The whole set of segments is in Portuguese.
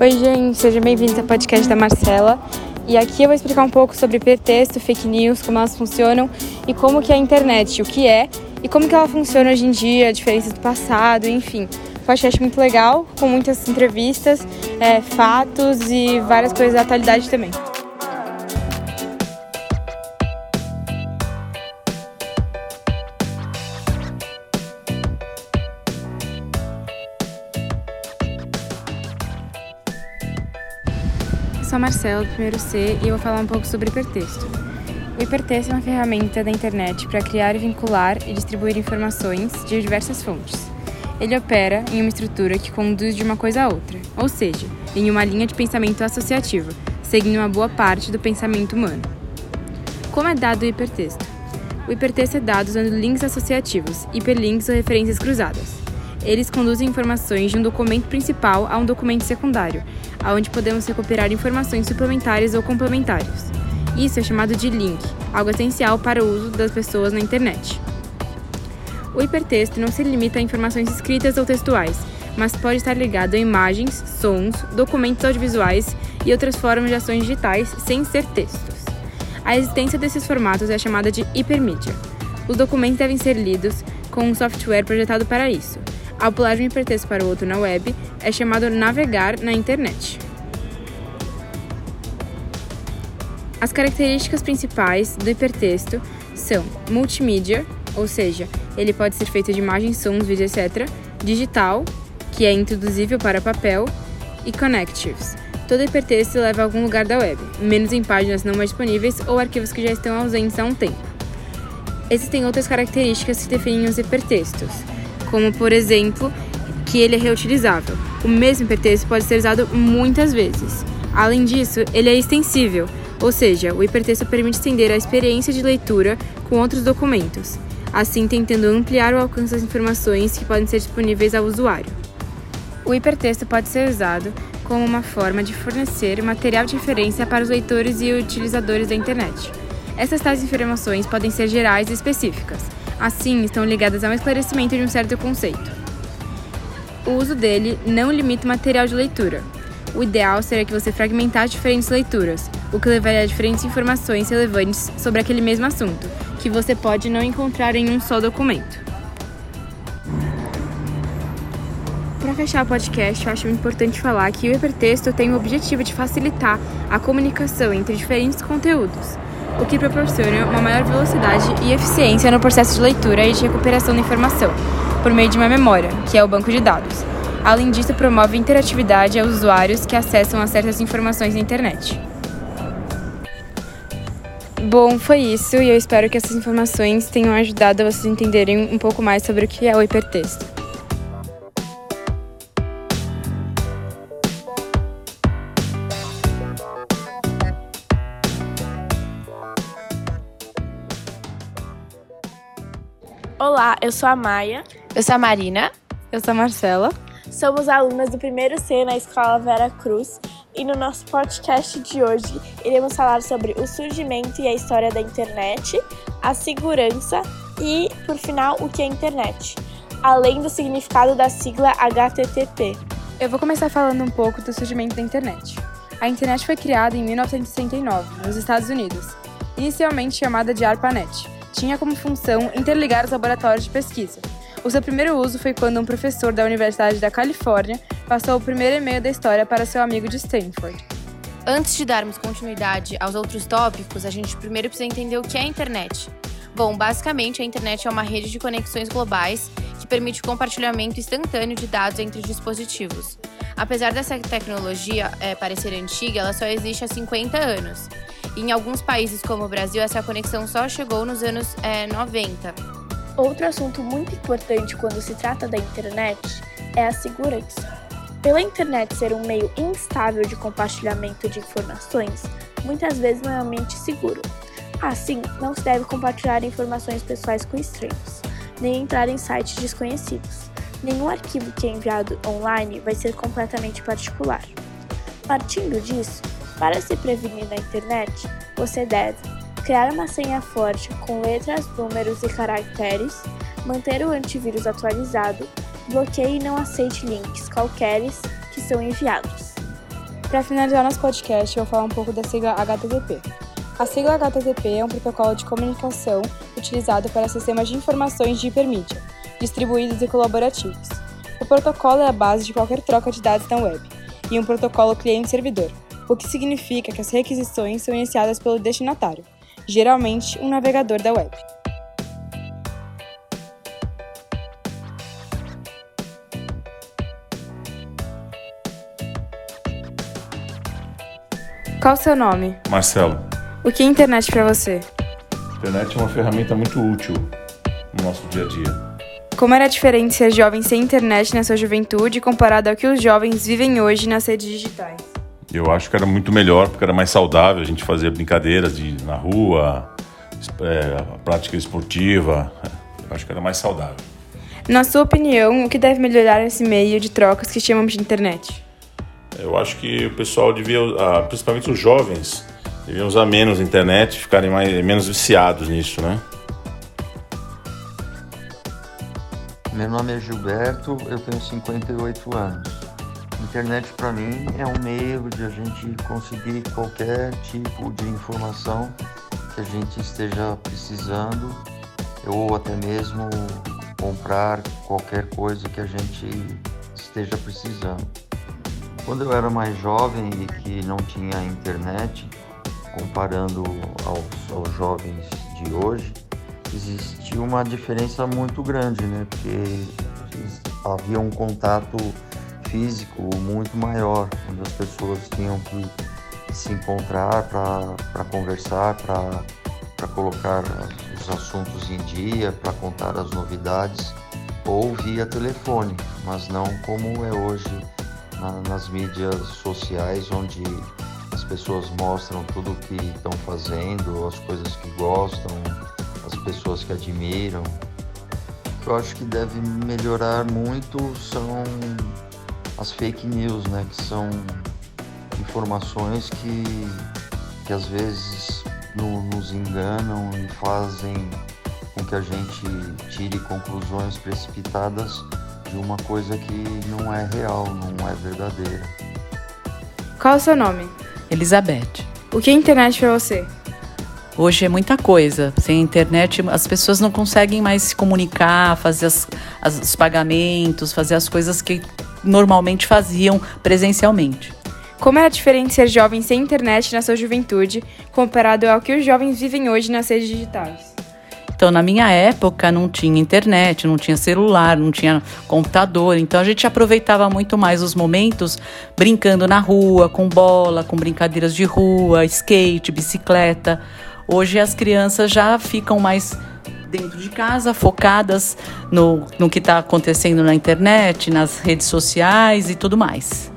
Oi, gente, sejam bem-vindos ao podcast da Marcela. E aqui eu vou explicar um pouco sobre hipertexto, fake news, como elas funcionam e como que é a internet, o que é e como que ela funciona hoje em dia, diferenças do passado, enfim. Podcast muito legal, com muitas entrevistas, é, fatos e várias coisas da atualidade também. Sou a Marcela, do primeiro C, e eu vou falar um pouco sobre hipertexto. O hipertexto é uma ferramenta da internet para criar, vincular e distribuir informações de diversas fontes. Ele opera em uma estrutura que conduz de uma coisa a outra, ou seja, em uma linha de pensamento associativa, seguindo uma boa parte do pensamento humano. Como é dado o hipertexto? O hipertexto é dado usando links associativos, hiperlinks ou referências cruzadas. Eles conduzem informações de um documento principal a um documento secundário, onde podemos recuperar informações suplementares ou complementares. Isso é chamado de link, algo essencial para o uso das pessoas na internet. O hipertexto não se limita a informações escritas ou textuais, mas pode estar ligado a imagens, sons, documentos audiovisuais e outras formas de ações digitais sem ser textos. A existência desses formatos é chamada de hipermídia. Os documentos devem ser lidos com um software projetado para isso. Ao pular de um hipertexto para o outro na web, é chamado navegar na internet. As características principais do hipertexto são multimídia, ou seja, ele pode ser feito de imagens, sons, vídeos, etc., digital, que é introduzível para papel, e connectives. Todo hipertexto leva a algum lugar da web, menos em páginas não mais disponíveis ou arquivos que já estão ausentes há um tempo. Existem outras características que definem os hipertextos como por exemplo que ele é reutilizável. O mesmo hipertexto pode ser usado muitas vezes. Além disso, ele é extensível, ou seja, o hipertexto permite estender a experiência de leitura com outros documentos, assim tentando ampliar o alcance das informações que podem ser disponíveis ao usuário. O hipertexto pode ser usado como uma forma de fornecer material de referência para os leitores e utilizadores da internet. Essas tais informações podem ser gerais e específicas, assim estão ligadas ao esclarecimento de um certo conceito. O uso dele não limita o material de leitura. O ideal seria que você fragmentasse diferentes leituras, o que levaria a diferentes informações relevantes sobre aquele mesmo assunto, que você pode não encontrar em um só documento. Para fechar o podcast, eu acho importante falar que o hipertexto tem o objetivo de facilitar a comunicação entre diferentes conteúdos o que proporciona uma maior velocidade e eficiência no processo de leitura e de recuperação da informação, por meio de uma memória, que é o banco de dados. Além disso, promove interatividade aos usuários que acessam a certas informações na internet. Bom, foi isso e eu espero que essas informações tenham ajudado a vocês entenderem um pouco mais sobre o que é o hipertexto. Olá, eu sou a Maia. Eu sou a Marina. Eu sou a Marcela. Somos alunas do primeiro C na Escola Vera Cruz e no nosso podcast de hoje iremos falar sobre o surgimento e a história da internet, a segurança e, por final, o que é internet, além do significado da sigla HTTP. Eu vou começar falando um pouco do surgimento da internet. A internet foi criada em 1969, nos Estados Unidos, inicialmente chamada de ARPANET tinha como função interligar os laboratórios de pesquisa. O seu primeiro uso foi quando um professor da Universidade da Califórnia passou o primeiro e-mail da história para seu amigo de Stanford. Antes de darmos continuidade aos outros tópicos, a gente primeiro precisa entender o que é a internet. Bom, basicamente, a internet é uma rede de conexões globais que permite o compartilhamento instantâneo de dados entre dispositivos. Apesar dessa tecnologia é, parecer antiga, ela só existe há 50 anos. Em alguns países, como o Brasil, essa conexão só chegou nos anos é, 90. Outro assunto muito importante quando se trata da internet é a segurança. Pela internet ser um meio instável de compartilhamento de informações, muitas vezes não é realmente seguro. Assim, não se deve compartilhar informações pessoais com estranhos, nem entrar em sites desconhecidos. Nenhum arquivo que é enviado online vai ser completamente particular. Partindo disso, para se prevenir na internet, você deve criar uma senha forte com letras, números e caracteres, manter o antivírus atualizado, bloqueie e não aceite links qualquer que são enviados. Para finalizar nosso podcast, eu vou falar um pouco da sigla HTTP. A sigla HTTP é um protocolo de comunicação utilizado para sistemas de informações de hipermídia, distribuídos e colaborativos. O protocolo é a base de qualquer troca de dados na web, e um protocolo cliente-servidor, o que significa que as requisições são iniciadas pelo destinatário, geralmente um navegador da web. Qual o seu nome? Marcelo. O que é internet para você? Internet é uma ferramenta muito útil no nosso dia a dia. Como era diferente ser jovem sem internet na sua juventude comparado ao que os jovens vivem hoje nas redes digitais? Eu acho que era muito melhor, porque era mais saudável. A gente fazia brincadeiras de, na rua, é, prática esportiva. Eu acho que era mais saudável. Na sua opinião, o que deve melhorar esse meio de trocas que chamamos de internet? Eu acho que o pessoal devia, ah, principalmente os jovens, deviam usar menos a internet, ficarem mais, menos viciados nisso, né? Meu nome é Gilberto, eu tenho 58 anos. Internet para mim é um meio de a gente conseguir qualquer tipo de informação que a gente esteja precisando ou até mesmo comprar qualquer coisa que a gente esteja precisando. Quando eu era mais jovem e que não tinha internet, comparando aos, aos jovens de hoje, existia uma diferença muito grande, né? Porque havia um contato físico muito maior, onde as pessoas tinham que se encontrar para conversar, para colocar os assuntos em dia, para contar as novidades, ou via telefone, mas não como é hoje na, nas mídias sociais, onde as pessoas mostram tudo o que estão fazendo, as coisas que gostam, as pessoas que admiram. O que eu acho que deve melhorar muito são as fake news, né? Que são informações que, que às vezes no, nos enganam e fazem com que a gente tire conclusões precipitadas de uma coisa que não é real, não é verdadeira. Qual o seu nome? Elizabeth. O que é internet para você? Hoje é muita coisa. Sem internet, as pessoas não conseguem mais se comunicar, fazer as, as, os pagamentos, fazer as coisas que normalmente faziam presencialmente. Como era diferente ser jovem sem internet na sua juventude, comparado ao que os jovens vivem hoje nas redes digitais? Então, na minha época, não tinha internet, não tinha celular, não tinha computador. Então, a gente aproveitava muito mais os momentos brincando na rua, com bola, com brincadeiras de rua, skate, bicicleta. Hoje, as crianças já ficam mais dentro de casa, focadas no, no que está acontecendo na internet, nas redes sociais e tudo mais.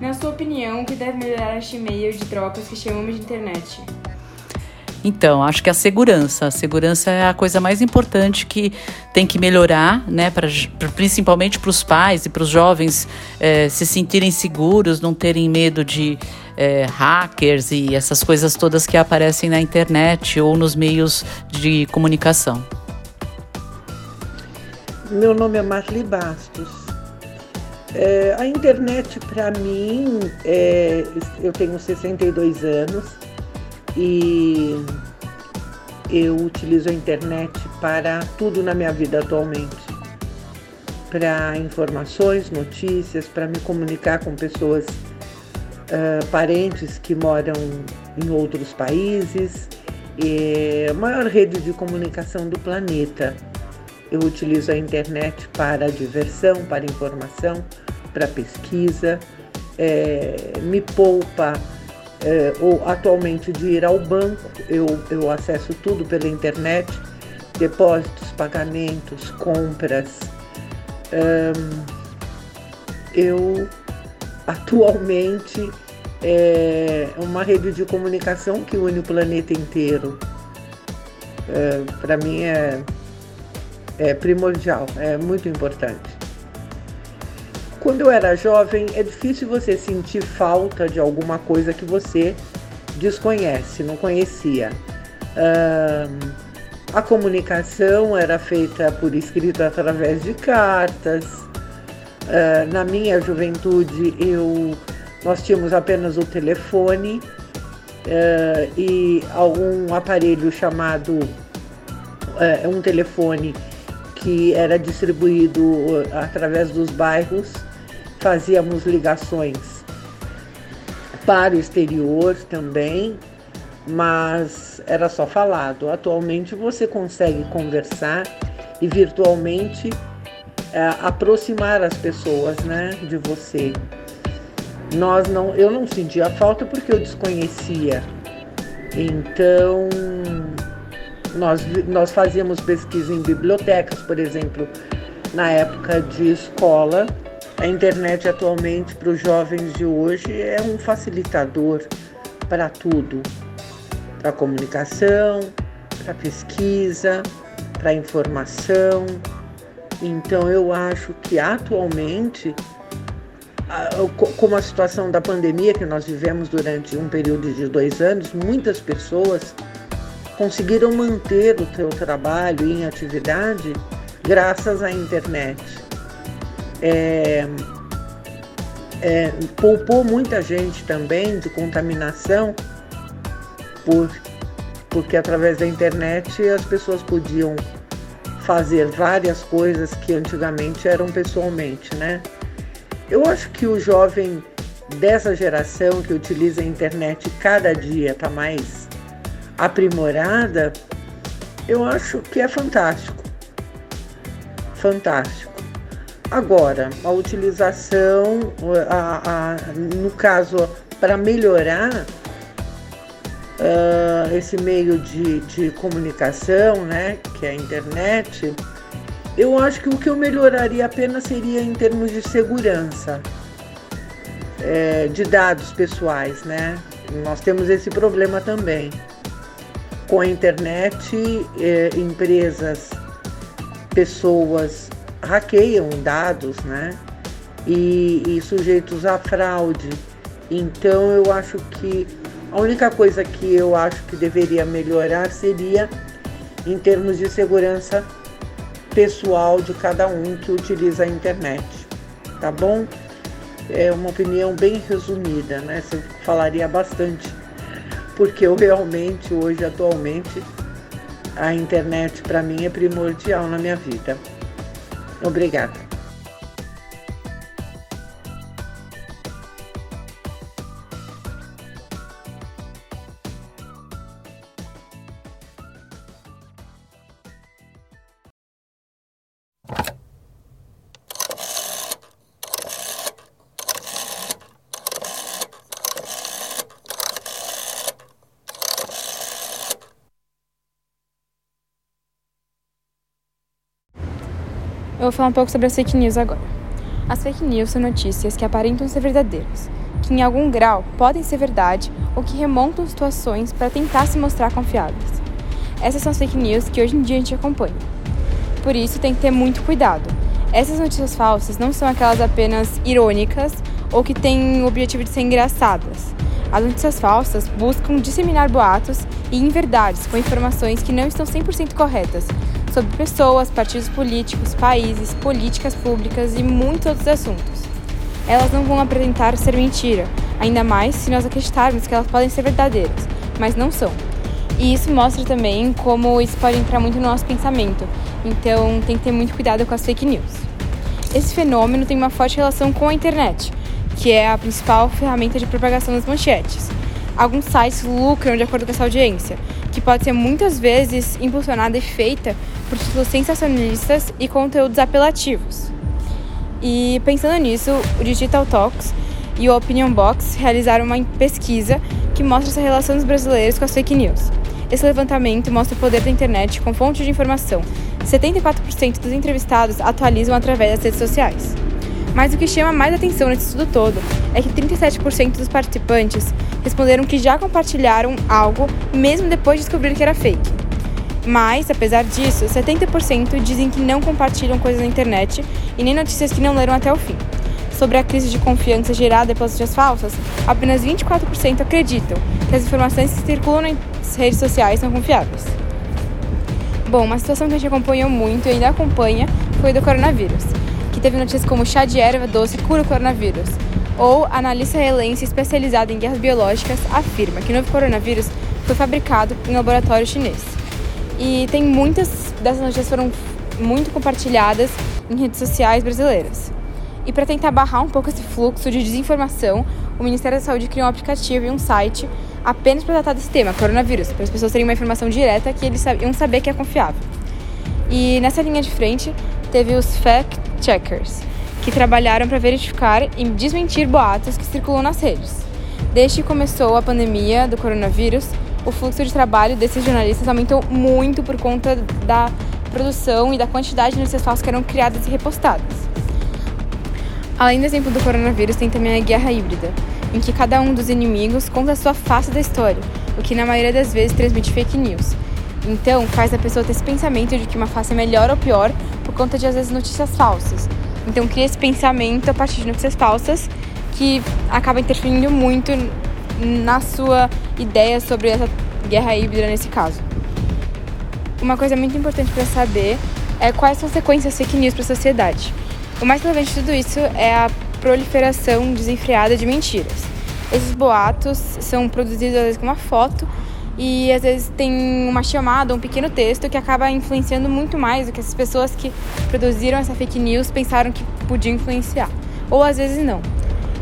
Na sua opinião, o que deve melhorar este meio de trocas que chamamos de internet? Então, acho que a segurança. A segurança é a coisa mais importante que tem que melhorar, né? Pra, principalmente para os pais e para os jovens é, se sentirem seguros, não terem medo de é, hackers e essas coisas todas que aparecem na internet ou nos meios de comunicação. Meu nome é Marli Bastos. É, a internet, para mim, é, eu tenho 62 anos e eu utilizo a internet para tudo na minha vida atualmente. Para informações, notícias, para me comunicar com pessoas, uh, parentes que moram em outros países. A maior rede de comunicação do planeta. Eu utilizo a internet para diversão, para informação, para pesquisa, é, me poupa é, ou atualmente de ir ao banco, eu, eu acesso tudo pela internet, depósitos, pagamentos, compras. Um, eu atualmente é uma rede de comunicação que une o planeta inteiro. É, Para mim é, é primordial, é muito importante. Quando eu era jovem, é difícil você sentir falta de alguma coisa que você desconhece, não conhecia. Uh, a comunicação era feita por escrito através de cartas. Uh, na minha juventude, eu nós tínhamos apenas o telefone uh, e algum aparelho chamado uh, um telefone que era distribuído através dos bairros, fazíamos ligações para o exterior também, mas era só falado. Atualmente você consegue conversar e virtualmente aproximar as pessoas, né, de você. Nós não, eu não sentia falta porque eu desconhecia. Então, nós, nós fazíamos pesquisa em bibliotecas, por exemplo, na época de escola. A internet atualmente para os jovens de hoje é um facilitador para tudo, para comunicação, para pesquisa, para informação. Então eu acho que atualmente, como a situação da pandemia que nós vivemos durante um período de dois anos, muitas pessoas conseguiram manter o seu trabalho em atividade graças à internet. É, é, poupou muita gente também de contaminação por, porque através da internet as pessoas podiam fazer várias coisas que antigamente eram pessoalmente, né? Eu acho que o jovem dessa geração que utiliza a internet cada dia está mais aprimorada, eu acho que é fantástico. Fantástico. Agora, a utilização, a, a, no caso, para melhorar uh, esse meio de, de comunicação, né, que é a internet, eu acho que o que eu melhoraria apenas seria em termos de segurança é, de dados pessoais, né? Nós temos esse problema também. Com a internet, é, empresas, pessoas hackeiam dados, né? E, e sujeitos a fraude. Então eu acho que a única coisa que eu acho que deveria melhorar seria em termos de segurança pessoal de cada um que utiliza a internet, tá bom? É uma opinião bem resumida, né? Você falaria bastante, porque eu realmente hoje, atualmente, a internet para mim é primordial na minha vida. Obrigada. Vou falar um pouco sobre as fake news agora. As fake news são notícias que aparentam ser verdadeiras, que em algum grau podem ser verdade ou que remontam situações para tentar se mostrar confiáveis. Essas são as fake news que hoje em dia a gente acompanha. Por isso tem que ter muito cuidado. Essas notícias falsas não são aquelas apenas irônicas ou que têm o objetivo de ser engraçadas. As notícias falsas buscam disseminar boatos e inverdades com informações que não estão 100% corretas, sobre pessoas, partidos políticos, países, políticas públicas e muitos outros assuntos. Elas não vão apresentar ser mentira, ainda mais se nós acreditarmos que elas podem ser verdadeiras, mas não são. E isso mostra também como isso pode entrar muito no nosso pensamento, então tem que ter muito cuidado com as fake news. Esse fenômeno tem uma forte relação com a internet, que é a principal ferramenta de propagação das manchetes. Alguns sites lucram de acordo com essa audiência, que pode ser muitas vezes impulsionada e feita por títulos sensacionalistas e conteúdos apelativos. E pensando nisso, o Digital Talks e o Opinion Box realizaram uma pesquisa que mostra essa relação dos brasileiros com as fake news. Esse levantamento mostra o poder da internet com fonte de informação. 74% dos entrevistados atualizam através das redes sociais. Mas o que chama mais atenção nesse estudo todo é que 37% dos participantes responderam que já compartilharam algo mesmo depois de descobrir que era fake. Mas, apesar disso, 70% dizem que não compartilham coisas na internet e nem notícias que não leram até o fim. Sobre a crise de confiança gerada pelas notícias falsas, apenas 24% acreditam que as informações que circulam nas redes sociais são confiáveis. Bom, uma situação que a gente acompanhou muito e ainda acompanha foi do coronavírus, que teve notícias como chá de erva doce cura o coronavírus, ou analista israelense especializada em guerras biológicas afirma que o novo coronavírus foi fabricado em laboratório chinês. E tem muitas dessas notícias foram muito compartilhadas em redes sociais brasileiras. E para tentar barrar um pouco esse fluxo de desinformação, o Ministério da Saúde criou um aplicativo e um site apenas para tratar desse tema, coronavírus, para as pessoas terem uma informação direta que eles iam saber que é confiável. E nessa linha de frente teve os fact checkers, que trabalharam para verificar e desmentir boatos que circulam nas redes. Desde que começou a pandemia do coronavírus, o fluxo de trabalho desses jornalistas aumentou muito por conta da produção e da quantidade de notícias falsas que eram criadas e repostadas. Além do exemplo do coronavírus, tem também a guerra híbrida, em que cada um dos inimigos conta a sua face da história, o que na maioria das vezes transmite fake news. Então, faz a pessoa ter esse pensamento de que uma face é melhor ou pior por conta de, às vezes, notícias falsas. Então, cria esse pensamento a partir de notícias falsas que acaba interferindo muito na sua ideia sobre essa guerra híbrida nesse caso. Uma coisa muito importante para saber é quais são as consequências fake news para a sociedade. O mais relevante de tudo isso é a proliferação desenfreada de mentiras. Esses boatos são produzidos às vezes com uma foto e às vezes tem uma chamada, um pequeno texto que acaba influenciando muito mais do que as pessoas que produziram essa fake news pensaram que podiam influenciar, ou às vezes não.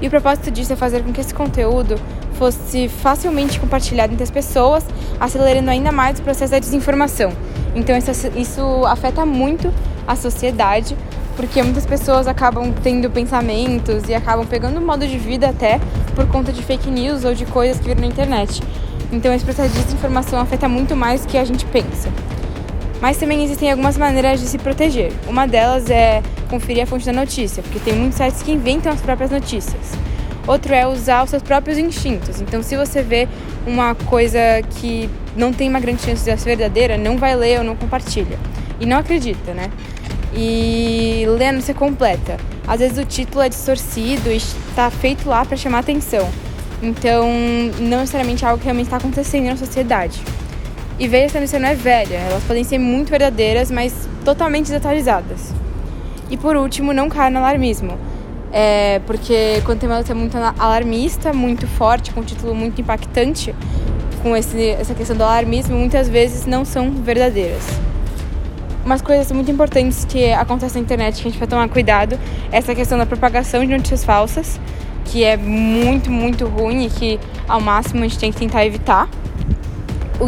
E o propósito disso é fazer com que esse conteúdo fosse facilmente compartilhado entre as pessoas, acelerando ainda mais o processo da desinformação. Então isso, isso afeta muito a sociedade, porque muitas pessoas acabam tendo pensamentos e acabam pegando modo de vida até por conta de fake news ou de coisas que viram na internet. Então esse processo de desinformação afeta muito mais do que a gente pensa. Mas também existem algumas maneiras de se proteger. Uma delas é conferir a fonte da notícia, porque tem muitos sites que inventam as próprias notícias. Outro é usar os seus próprios instintos. Então, se você vê uma coisa que não tem uma grande chance de ser verdadeira, não vai ler ou não compartilha. E não acredita, né? E ler a notícia completa. Às vezes o título é distorcido e está feito lá para chamar atenção. Então, não necessariamente é algo que realmente está acontecendo na sociedade. E veja se a notícia não é velha, elas podem ser muito verdadeiras, mas totalmente desatualizadas. E por último, não caia no alarmismo. É, porque quando tem uma notícia muito alarmista, muito forte, com um título muito impactante, com esse, essa questão do alarmismo, muitas vezes não são verdadeiras. Umas coisas muito importantes que acontecem na internet que a gente vai tomar cuidado é essa questão da propagação de notícias falsas que é muito, muito ruim e que ao máximo a gente tem que tentar evitar.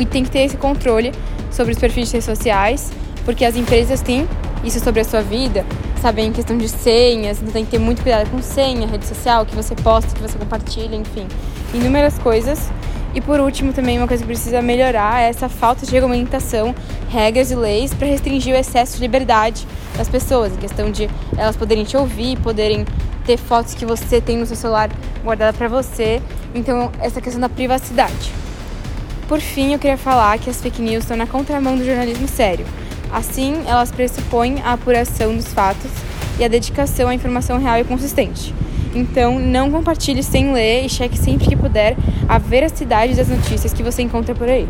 E tem que ter esse controle sobre os perfis de redes sociais, porque as empresas têm isso sobre a sua vida, sabem em questão de senhas, então tem que ter muito cuidado com senha, rede social, que você posta, que você compartilha, enfim, inúmeras coisas. E por último, também uma coisa que precisa melhorar é essa falta de regulamentação, regras e leis para restringir o excesso de liberdade das pessoas, em questão de elas poderem te ouvir, poderem ter fotos que você tem no seu celular guardada para você. Então, essa questão da privacidade. Por fim, eu queria falar que as fake news estão na contramão do jornalismo sério. Assim, elas pressupõem a apuração dos fatos e a dedicação à informação real e consistente. Então, não compartilhe sem ler e cheque sempre que puder a veracidade das notícias que você encontra por aí.